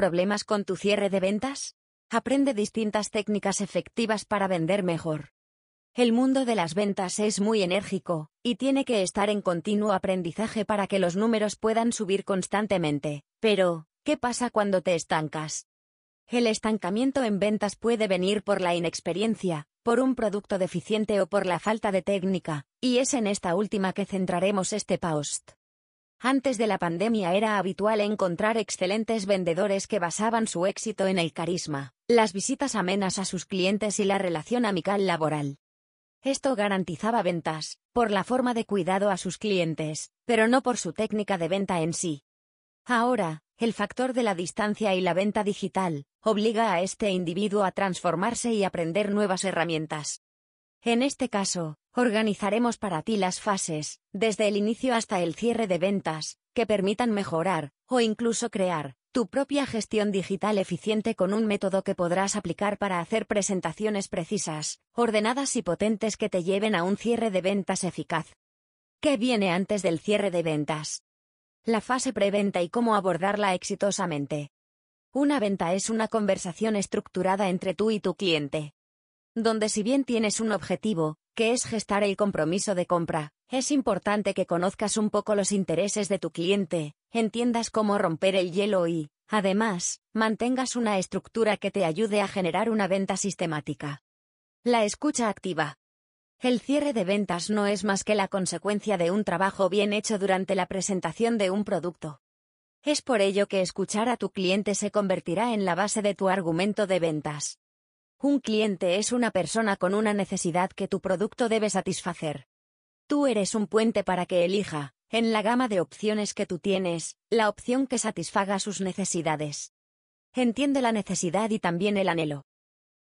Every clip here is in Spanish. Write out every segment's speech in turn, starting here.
problemas con tu cierre de ventas? Aprende distintas técnicas efectivas para vender mejor. El mundo de las ventas es muy enérgico, y tiene que estar en continuo aprendizaje para que los números puedan subir constantemente. Pero, ¿qué pasa cuando te estancas? El estancamiento en ventas puede venir por la inexperiencia, por un producto deficiente o por la falta de técnica, y es en esta última que centraremos este post. Antes de la pandemia era habitual encontrar excelentes vendedores que basaban su éxito en el carisma, las visitas amenas a sus clientes y la relación amical laboral. Esto garantizaba ventas, por la forma de cuidado a sus clientes, pero no por su técnica de venta en sí. Ahora, el factor de la distancia y la venta digital, obliga a este individuo a transformarse y aprender nuevas herramientas. En este caso, organizaremos para ti las fases, desde el inicio hasta el cierre de ventas, que permitan mejorar, o incluso crear, tu propia gestión digital eficiente con un método que podrás aplicar para hacer presentaciones precisas, ordenadas y potentes que te lleven a un cierre de ventas eficaz. ¿Qué viene antes del cierre de ventas? La fase preventa y cómo abordarla exitosamente. Una venta es una conversación estructurada entre tú y tu cliente. Donde si bien tienes un objetivo, que es gestar el compromiso de compra, es importante que conozcas un poco los intereses de tu cliente, entiendas cómo romper el hielo y, además, mantengas una estructura que te ayude a generar una venta sistemática. La escucha activa. El cierre de ventas no es más que la consecuencia de un trabajo bien hecho durante la presentación de un producto. Es por ello que escuchar a tu cliente se convertirá en la base de tu argumento de ventas. Un cliente es una persona con una necesidad que tu producto debe satisfacer. Tú eres un puente para que elija, en la gama de opciones que tú tienes, la opción que satisfaga sus necesidades. Entiende la necesidad y también el anhelo.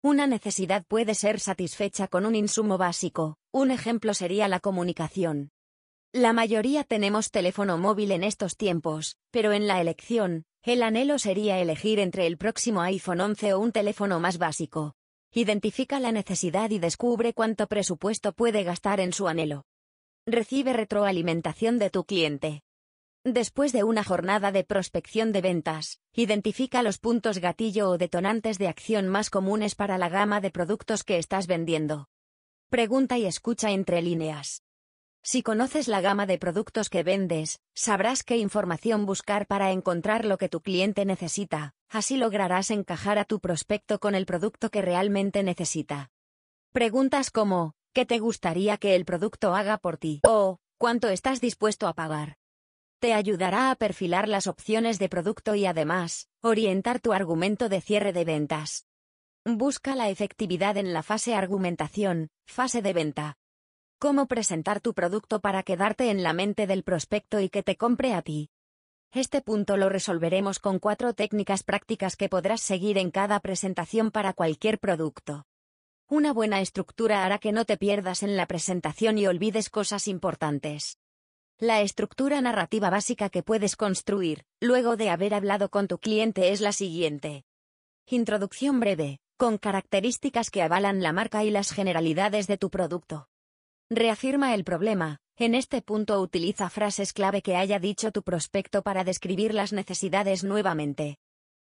Una necesidad puede ser satisfecha con un insumo básico, un ejemplo sería la comunicación. La mayoría tenemos teléfono móvil en estos tiempos, pero en la elección, el anhelo sería elegir entre el próximo iPhone 11 o un teléfono más básico. Identifica la necesidad y descubre cuánto presupuesto puede gastar en su anhelo. Recibe retroalimentación de tu cliente. Después de una jornada de prospección de ventas, identifica los puntos gatillo o detonantes de acción más comunes para la gama de productos que estás vendiendo. Pregunta y escucha entre líneas. Si conoces la gama de productos que vendes, sabrás qué información buscar para encontrar lo que tu cliente necesita, así lograrás encajar a tu prospecto con el producto que realmente necesita. Preguntas como, ¿Qué te gustaría que el producto haga por ti? O, ¿cuánto estás dispuesto a pagar? Te ayudará a perfilar las opciones de producto y además, orientar tu argumento de cierre de ventas. Busca la efectividad en la fase argumentación, fase de venta. Cómo presentar tu producto para quedarte en la mente del prospecto y que te compre a ti. Este punto lo resolveremos con cuatro técnicas prácticas que podrás seguir en cada presentación para cualquier producto. Una buena estructura hará que no te pierdas en la presentación y olvides cosas importantes. La estructura narrativa básica que puedes construir, luego de haber hablado con tu cliente, es la siguiente. Introducción breve, con características que avalan la marca y las generalidades de tu producto. Reafirma el problema, en este punto utiliza frases clave que haya dicho tu prospecto para describir las necesidades nuevamente.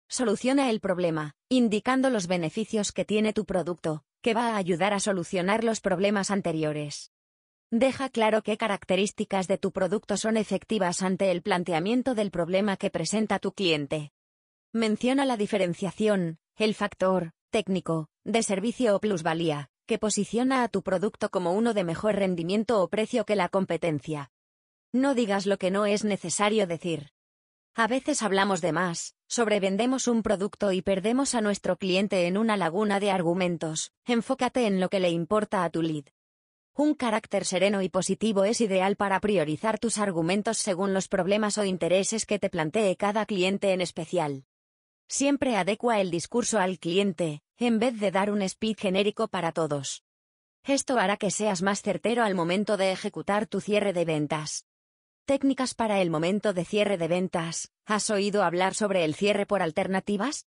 Soluciona el problema, indicando los beneficios que tiene tu producto, que va a ayudar a solucionar los problemas anteriores. Deja claro qué características de tu producto son efectivas ante el planteamiento del problema que presenta tu cliente. Menciona la diferenciación, el factor, técnico, de servicio o plusvalía, que posiciona a tu producto como uno de mejor rendimiento o precio que la competencia. No digas lo que no es necesario decir. A veces hablamos de más, sobrevendemos un producto y perdemos a nuestro cliente en una laguna de argumentos. Enfócate en lo que le importa a tu lead. Un carácter sereno y positivo es ideal para priorizar tus argumentos según los problemas o intereses que te plantee cada cliente en especial. Siempre adecua el discurso al cliente, en vez de dar un speech genérico para todos. Esto hará que seas más certero al momento de ejecutar tu cierre de ventas. Técnicas para el momento de cierre de ventas. ¿Has oído hablar sobre el cierre por alternativas?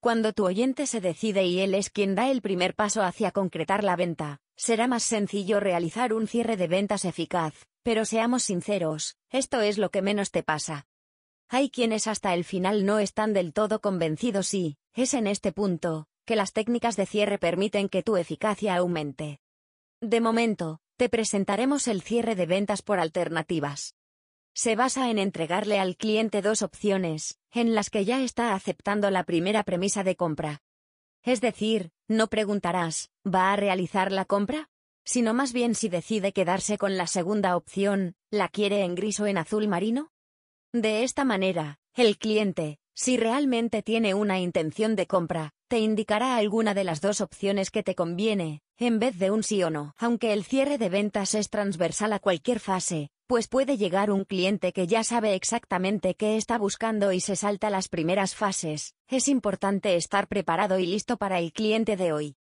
Cuando tu oyente se decide y él es quien da el primer paso hacia concretar la venta, será más sencillo realizar un cierre de ventas eficaz, pero seamos sinceros, esto es lo que menos te pasa. Hay quienes hasta el final no están del todo convencidos y, es en este punto, que las técnicas de cierre permiten que tu eficacia aumente. De momento, te presentaremos el cierre de ventas por alternativas. Se basa en entregarle al cliente dos opciones, en las que ya está aceptando la primera premisa de compra. Es decir, no preguntarás, ¿va a realizar la compra? Sino más bien si decide quedarse con la segunda opción, ¿la quiere en gris o en azul marino? De esta manera, el cliente, si realmente tiene una intención de compra, te indicará alguna de las dos opciones que te conviene, en vez de un sí o no. Aunque el cierre de ventas es transversal a cualquier fase, pues puede llegar un cliente que ya sabe exactamente qué está buscando y se salta las primeras fases, es importante estar preparado y listo para el cliente de hoy.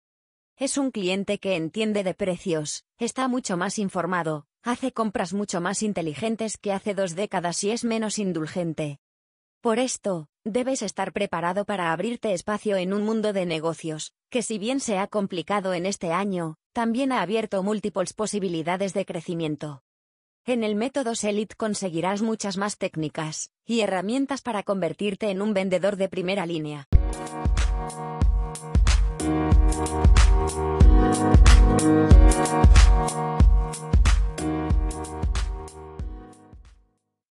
Es un cliente que entiende de precios, está mucho más informado, hace compras mucho más inteligentes que hace dos décadas y es menos indulgente. Por esto, debes estar preparado para abrirte espacio en un mundo de negocios, que si bien se ha complicado en este año, también ha abierto múltiples posibilidades de crecimiento. En el método Elite conseguirás muchas más técnicas y herramientas para convertirte en un vendedor de primera línea.